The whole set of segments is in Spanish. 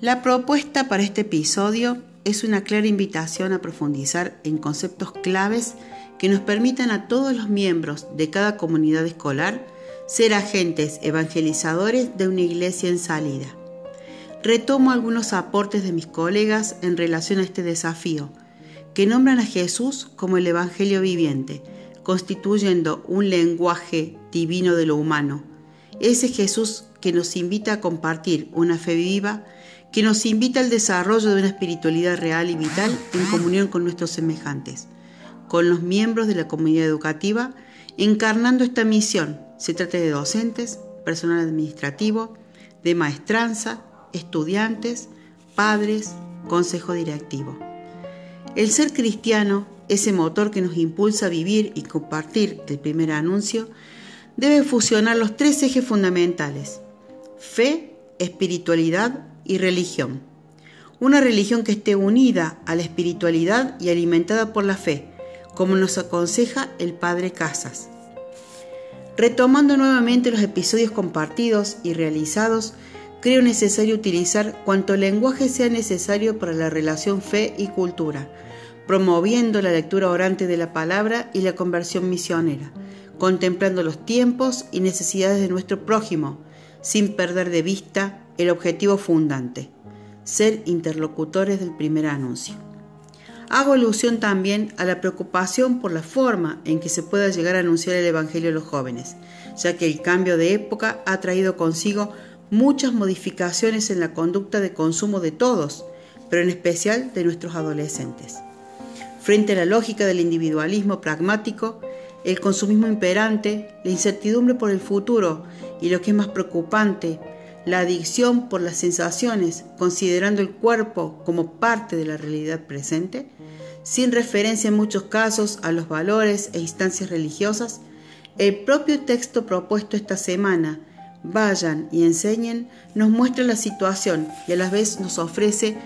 La propuesta para este episodio es una clara invitación a profundizar en conceptos claves que nos permitan a todos los miembros de cada comunidad escolar ser agentes evangelizadores de una iglesia en salida. Retomo algunos aportes de mis colegas en relación a este desafío, que nombran a Jesús como el Evangelio viviente, constituyendo un lenguaje divino de lo humano. Ese Jesús que nos invita a compartir una fe viva, que nos invita al desarrollo de una espiritualidad real y vital en comunión con nuestros semejantes, con los miembros de la comunidad educativa, encarnando esta misión. Se trata de docentes, personal administrativo, de maestranza, estudiantes, padres, consejo directivo. El ser cristiano, ese motor que nos impulsa a vivir y compartir el primer anuncio, debe fusionar los tres ejes fundamentales, fe, espiritualidad y religión. Una religión que esté unida a la espiritualidad y alimentada por la fe, como nos aconseja el Padre Casas. Retomando nuevamente los episodios compartidos y realizados, creo necesario utilizar cuanto lenguaje sea necesario para la relación fe y cultura, promoviendo la lectura orante de la palabra y la conversión misionera, contemplando los tiempos y necesidades de nuestro prójimo, sin perder de vista el objetivo fundante, ser interlocutores del primer anuncio. Hago alusión también a la preocupación por la forma en que se pueda llegar a anunciar el Evangelio a los jóvenes, ya que el cambio de época ha traído consigo muchas modificaciones en la conducta de consumo de todos, pero en especial de nuestros adolescentes. Frente a la lógica del individualismo pragmático, el consumismo imperante, la incertidumbre por el futuro y lo que es más preocupante, la adicción por las sensaciones, considerando el cuerpo como parte de la realidad presente, sin referencia en muchos casos a los valores e instancias religiosas, el propio texto propuesto esta semana vayan y enseñen, nos muestra la situación y a la vez nos ofrece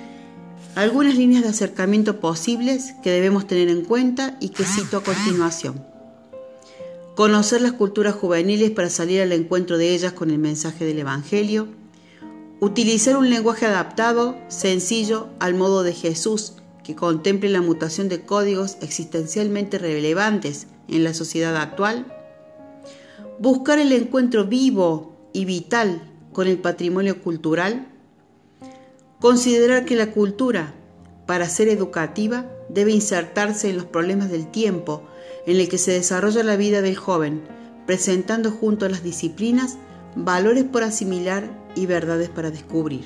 algunas líneas de acercamiento posibles que debemos tener en cuenta y que cito a continuación. Conocer las culturas juveniles para salir al encuentro de ellas con el mensaje del Evangelio. Utilizar un lenguaje adaptado, sencillo, al modo de Jesús, que contemple la mutación de códigos existencialmente relevantes en la sociedad actual. Buscar el encuentro vivo y vital con el patrimonio cultural? Considerar que la cultura, para ser educativa, debe insertarse en los problemas del tiempo en el que se desarrolla la vida del joven, presentando junto a las disciplinas valores por asimilar y verdades para descubrir.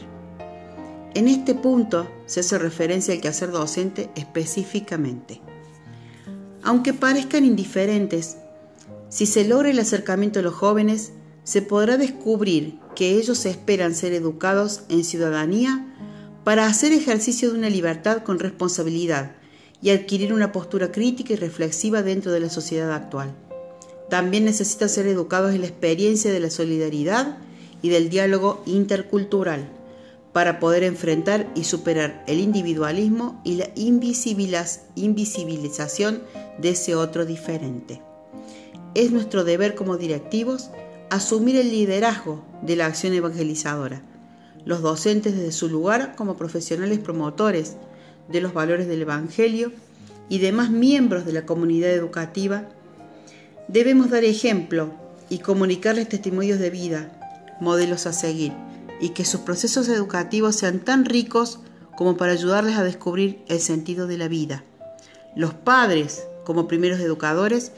En este punto se hace referencia al quehacer docente específicamente. Aunque parezcan indiferentes, si se logra el acercamiento a los jóvenes, se podrá descubrir que ellos esperan ser educados en ciudadanía para hacer ejercicio de una libertad con responsabilidad y adquirir una postura crítica y reflexiva dentro de la sociedad actual. También necesitan ser educados en la experiencia de la solidaridad y del diálogo intercultural para poder enfrentar y superar el individualismo y la invisibilización de ese otro diferente. Es nuestro deber como directivos asumir el liderazgo de la acción evangelizadora, los docentes desde su lugar como profesionales promotores de los valores del Evangelio y demás miembros de la comunidad educativa, debemos dar ejemplo y comunicarles testimonios de vida, modelos a seguir, y que sus procesos educativos sean tan ricos como para ayudarles a descubrir el sentido de la vida. Los padres, como primeros educadores,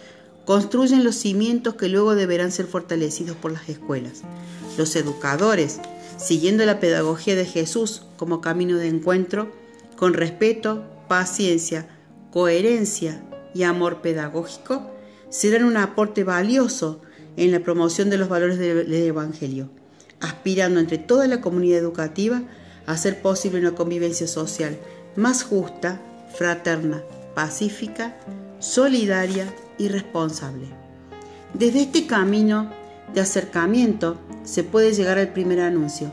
construyen los cimientos que luego deberán ser fortalecidos por las escuelas. Los educadores, siguiendo la pedagogía de Jesús como camino de encuentro, con respeto, paciencia, coherencia y amor pedagógico, serán un aporte valioso en la promoción de los valores del Evangelio, aspirando entre toda la comunidad educativa a hacer posible una convivencia social más justa, fraterna, pacífica, solidaria y responsable. Desde este camino de acercamiento se puede llegar al primer anuncio,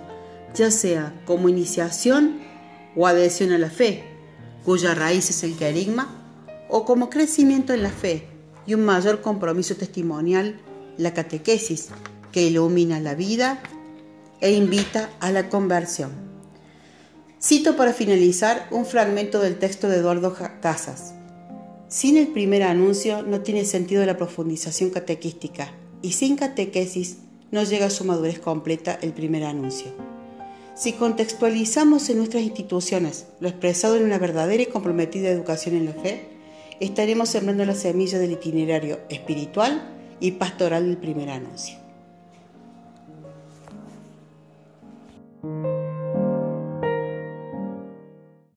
ya sea como iniciación o adhesión a la fe, cuya raíz es el querigma, o como crecimiento en la fe y un mayor compromiso testimonial, la catequesis, que ilumina la vida e invita a la conversión. Cito para finalizar un fragmento del texto de Eduardo Casas. Sin el primer anuncio no tiene sentido la profundización catequística y sin catequesis no llega a su madurez completa el primer anuncio. Si contextualizamos en nuestras instituciones lo expresado en una verdadera y comprometida educación en la fe, estaremos sembrando la semilla del itinerario espiritual y pastoral del primer anuncio.